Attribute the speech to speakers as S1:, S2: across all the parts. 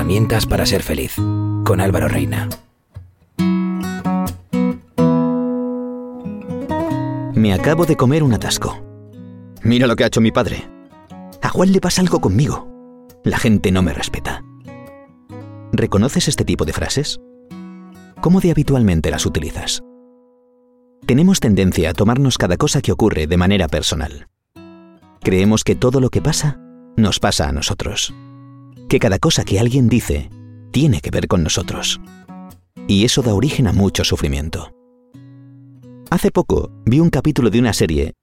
S1: herramientas para ser feliz, con Álvaro Reina.
S2: Me acabo de comer un atasco. Mira lo que ha hecho mi padre. A Juan le pasa algo conmigo. La gente no me respeta. ¿Reconoces este tipo de frases? ¿Cómo de habitualmente las utilizas? Tenemos tendencia a tomarnos cada cosa que ocurre de manera personal. Creemos que todo lo que pasa nos pasa a nosotros. Que cada cosa que alguien dice tiene que ver con nosotros. Y eso da origen a mucho sufrimiento. Hace poco vi un capítulo de una serie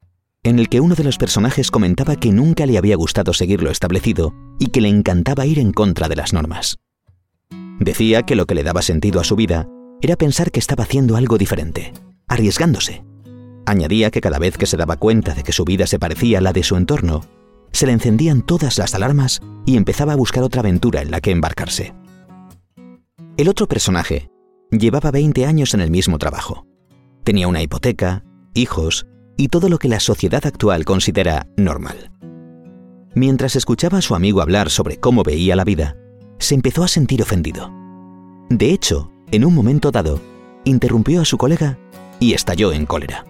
S2: en el que uno de los personajes comentaba que nunca le había gustado seguir lo establecido y que le encantaba ir en contra de las normas. Decía que lo que le daba sentido a su vida era pensar que estaba haciendo algo diferente, arriesgándose. Añadía que cada vez que se daba cuenta de que su vida se parecía a la de su entorno, se le encendían todas las alarmas y empezaba a buscar otra aventura en la que embarcarse. El otro personaje llevaba 20 años en el mismo trabajo. Tenía una hipoteca, hijos y todo lo que la sociedad actual considera normal. Mientras escuchaba a su amigo hablar sobre cómo veía la vida, se empezó a sentir ofendido. De hecho, en un momento dado, interrumpió a su colega y estalló en cólera.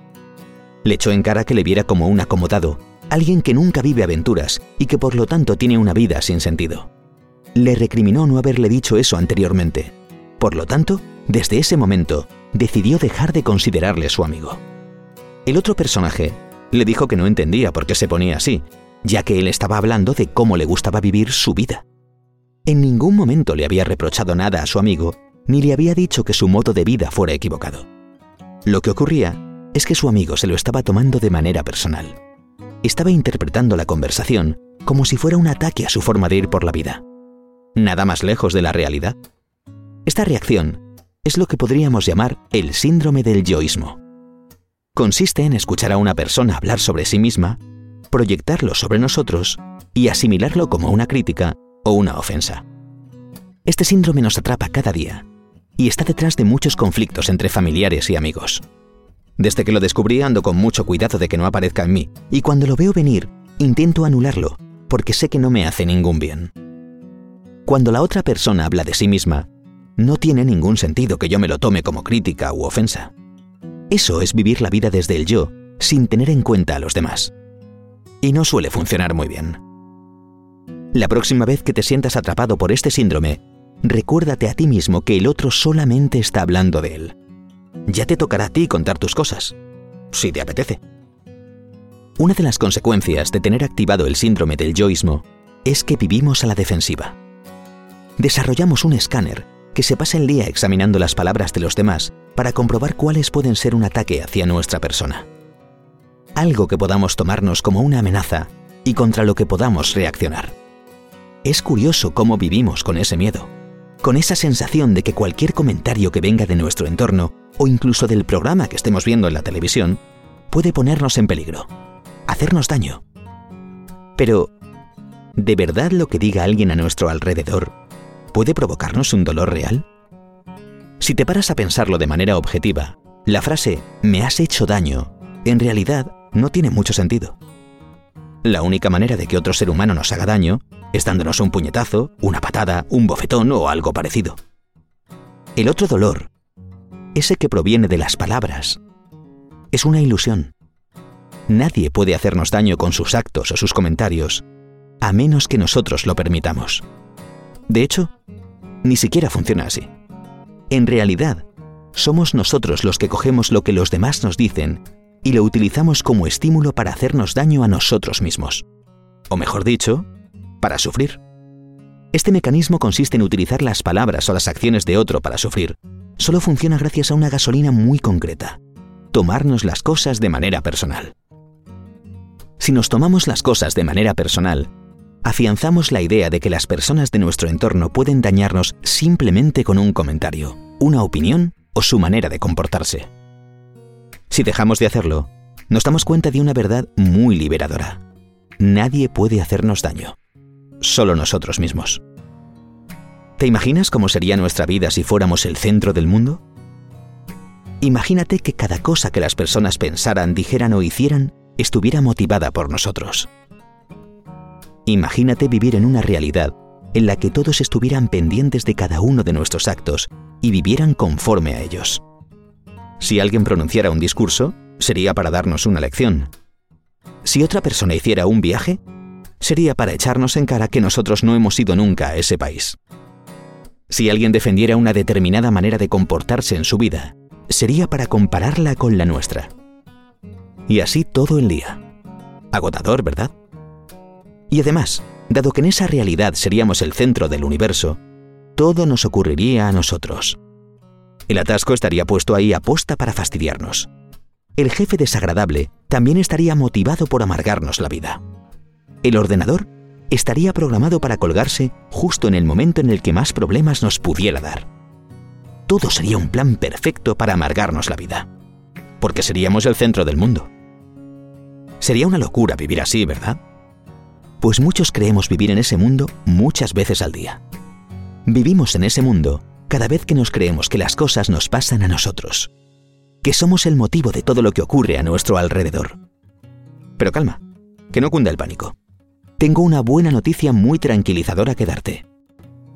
S2: Le echó en cara que le viera como un acomodado, alguien que nunca vive aventuras y que por lo tanto tiene una vida sin sentido. Le recriminó no haberle dicho eso anteriormente. Por lo tanto, desde ese momento, decidió dejar de considerarle su amigo. El otro personaje le dijo que no entendía por qué se ponía así, ya que él estaba hablando de cómo le gustaba vivir su vida. En ningún momento le había reprochado nada a su amigo, ni le había dicho que su modo de vida fuera equivocado. Lo que ocurría es que su amigo se lo estaba tomando de manera personal. Estaba interpretando la conversación como si fuera un ataque a su forma de ir por la vida. Nada más lejos de la realidad. Esta reacción es lo que podríamos llamar el síndrome del yoísmo. Consiste en escuchar a una persona hablar sobre sí misma, proyectarlo sobre nosotros y asimilarlo como una crítica o una ofensa. Este síndrome nos atrapa cada día y está detrás de muchos conflictos entre familiares y amigos. Desde que lo descubrí ando con mucho cuidado de que no aparezca en mí y cuando lo veo venir intento anularlo porque sé que no me hace ningún bien. Cuando la otra persona habla de sí misma, no tiene ningún sentido que yo me lo tome como crítica u ofensa. Eso es vivir la vida desde el yo, sin tener en cuenta a los demás. Y no suele funcionar muy bien. La próxima vez que te sientas atrapado por este síndrome, recuérdate a ti mismo que el otro solamente está hablando de él. Ya te tocará a ti contar tus cosas, si te apetece. Una de las consecuencias de tener activado el síndrome del yoísmo es que vivimos a la defensiva. Desarrollamos un escáner que se pasa el día examinando las palabras de los demás para comprobar cuáles pueden ser un ataque hacia nuestra persona. Algo que podamos tomarnos como una amenaza y contra lo que podamos reaccionar. Es curioso cómo vivimos con ese miedo, con esa sensación de que cualquier comentario que venga de nuestro entorno o incluso del programa que estemos viendo en la televisión puede ponernos en peligro, hacernos daño. Pero, ¿de verdad lo que diga alguien a nuestro alrededor puede provocarnos un dolor real? Si te paras a pensarlo de manera objetiva, la frase me has hecho daño en realidad no tiene mucho sentido. La única manera de que otro ser humano nos haga daño es dándonos un puñetazo, una patada, un bofetón o algo parecido. El otro dolor, ese que proviene de las palabras, es una ilusión. Nadie puede hacernos daño con sus actos o sus comentarios, a menos que nosotros lo permitamos. De hecho, ni siquiera funciona así. En realidad, somos nosotros los que cogemos lo que los demás nos dicen y lo utilizamos como estímulo para hacernos daño a nosotros mismos. O mejor dicho, para sufrir. Este mecanismo consiste en utilizar las palabras o las acciones de otro para sufrir. Solo funciona gracias a una gasolina muy concreta. Tomarnos las cosas de manera personal. Si nos tomamos las cosas de manera personal, afianzamos la idea de que las personas de nuestro entorno pueden dañarnos simplemente con un comentario, una opinión o su manera de comportarse. Si dejamos de hacerlo, nos damos cuenta de una verdad muy liberadora. Nadie puede hacernos daño solo nosotros mismos. ¿Te imaginas cómo sería nuestra vida si fuéramos el centro del mundo? Imagínate que cada cosa que las personas pensaran, dijeran o hicieran estuviera motivada por nosotros. Imagínate vivir en una realidad en la que todos estuvieran pendientes de cada uno de nuestros actos y vivieran conforme a ellos. Si alguien pronunciara un discurso, sería para darnos una lección. Si otra persona hiciera un viaje, sería para echarnos en cara que nosotros no hemos ido nunca a ese país. Si alguien defendiera una determinada manera de comportarse en su vida, sería para compararla con la nuestra. Y así todo el día. Agotador, ¿verdad? Y además, dado que en esa realidad seríamos el centro del universo, todo nos ocurriría a nosotros. El atasco estaría puesto ahí a posta para fastidiarnos. El jefe desagradable también estaría motivado por amargarnos la vida. El ordenador estaría programado para colgarse justo en el momento en el que más problemas nos pudiera dar. Todo sería un plan perfecto para amargarnos la vida, porque seríamos el centro del mundo. Sería una locura vivir así, ¿verdad? Pues muchos creemos vivir en ese mundo muchas veces al día. Vivimos en ese mundo cada vez que nos creemos que las cosas nos pasan a nosotros, que somos el motivo de todo lo que ocurre a nuestro alrededor. Pero calma, que no cunda el pánico. Tengo una buena noticia muy tranquilizadora que darte.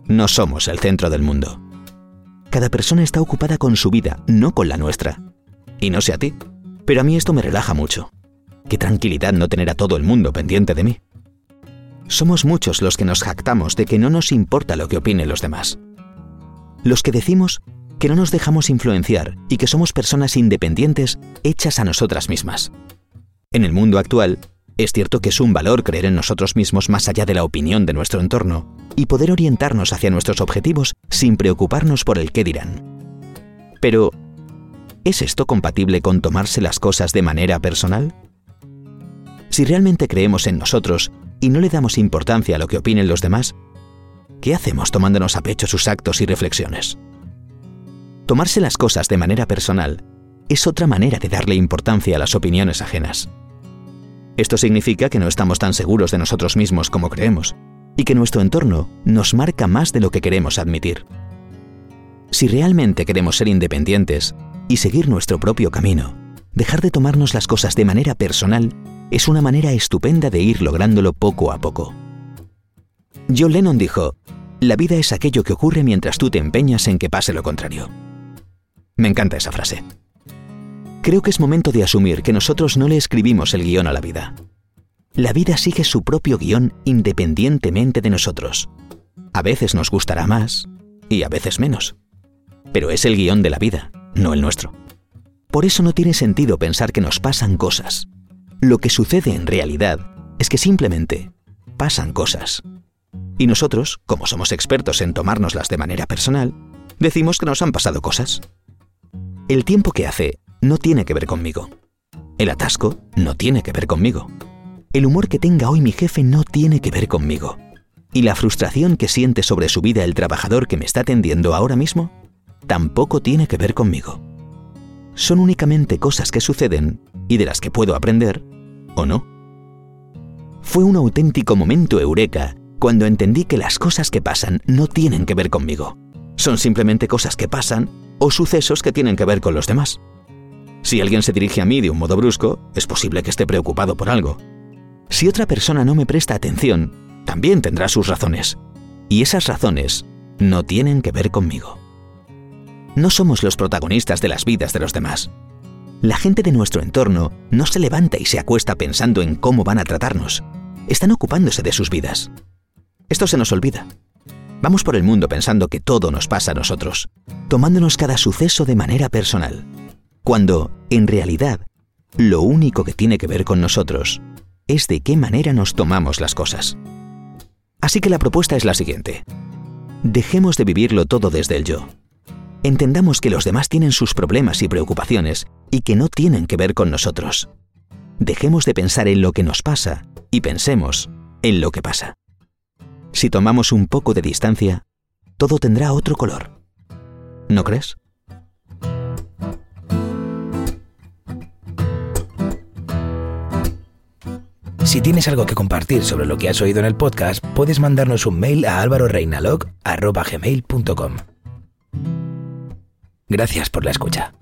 S2: No somos el centro del mundo. Cada persona está ocupada con su vida, no con la nuestra. Y no sé a ti, pero a mí esto me relaja mucho. Qué tranquilidad no tener a todo el mundo pendiente de mí. Somos muchos los que nos jactamos de que no nos importa lo que opinen los demás. Los que decimos que no nos dejamos influenciar y que somos personas independientes hechas a nosotras mismas. En el mundo actual, es cierto que es un valor creer en nosotros mismos más allá de la opinión de nuestro entorno y poder orientarnos hacia nuestros objetivos sin preocuparnos por el qué dirán. Pero, ¿es esto compatible con tomarse las cosas de manera personal? Si realmente creemos en nosotros y no le damos importancia a lo que opinen los demás, ¿qué hacemos tomándonos a pecho sus actos y reflexiones? Tomarse las cosas de manera personal es otra manera de darle importancia a las opiniones ajenas. Esto significa que no estamos tan seguros de nosotros mismos como creemos y que nuestro entorno nos marca más de lo que queremos admitir. Si realmente queremos ser independientes y seguir nuestro propio camino, dejar de tomarnos las cosas de manera personal es una manera estupenda de ir lográndolo poco a poco. John Lennon dijo, la vida es aquello que ocurre mientras tú te empeñas en que pase lo contrario. Me encanta esa frase. Creo que es momento de asumir que nosotros no le escribimos el guion a la vida. La vida sigue su propio guion independientemente de nosotros. A veces nos gustará más y a veces menos. Pero es el guion de la vida, no el nuestro. Por eso no tiene sentido pensar que nos pasan cosas. Lo que sucede en realidad es que simplemente pasan cosas. Y nosotros, como somos expertos en tomárnoslas de manera personal, decimos que nos han pasado cosas. El tiempo que hace no tiene que ver conmigo. El atasco no tiene que ver conmigo. El humor que tenga hoy mi jefe no tiene que ver conmigo. Y la frustración que siente sobre su vida el trabajador que me está atendiendo ahora mismo tampoco tiene que ver conmigo. Son únicamente cosas que suceden y de las que puedo aprender o no. Fue un auténtico momento eureka cuando entendí que las cosas que pasan no tienen que ver conmigo. Son simplemente cosas que pasan o sucesos que tienen que ver con los demás. Si alguien se dirige a mí de un modo brusco, es posible que esté preocupado por algo. Si otra persona no me presta atención, también tendrá sus razones. Y esas razones no tienen que ver conmigo. No somos los protagonistas de las vidas de los demás. La gente de nuestro entorno no se levanta y se acuesta pensando en cómo van a tratarnos. Están ocupándose de sus vidas. Esto se nos olvida. Vamos por el mundo pensando que todo nos pasa a nosotros, tomándonos cada suceso de manera personal cuando, en realidad, lo único que tiene que ver con nosotros es de qué manera nos tomamos las cosas. Así que la propuesta es la siguiente. Dejemos de vivirlo todo desde el yo. Entendamos que los demás tienen sus problemas y preocupaciones y que no tienen que ver con nosotros. Dejemos de pensar en lo que nos pasa y pensemos en lo que pasa. Si tomamos un poco de distancia, todo tendrá otro color. ¿No crees?
S1: Si tienes algo que compartir sobre lo que has oído en el podcast, puedes mandarnos un mail a alvaroreinalog.com. Gracias por la escucha.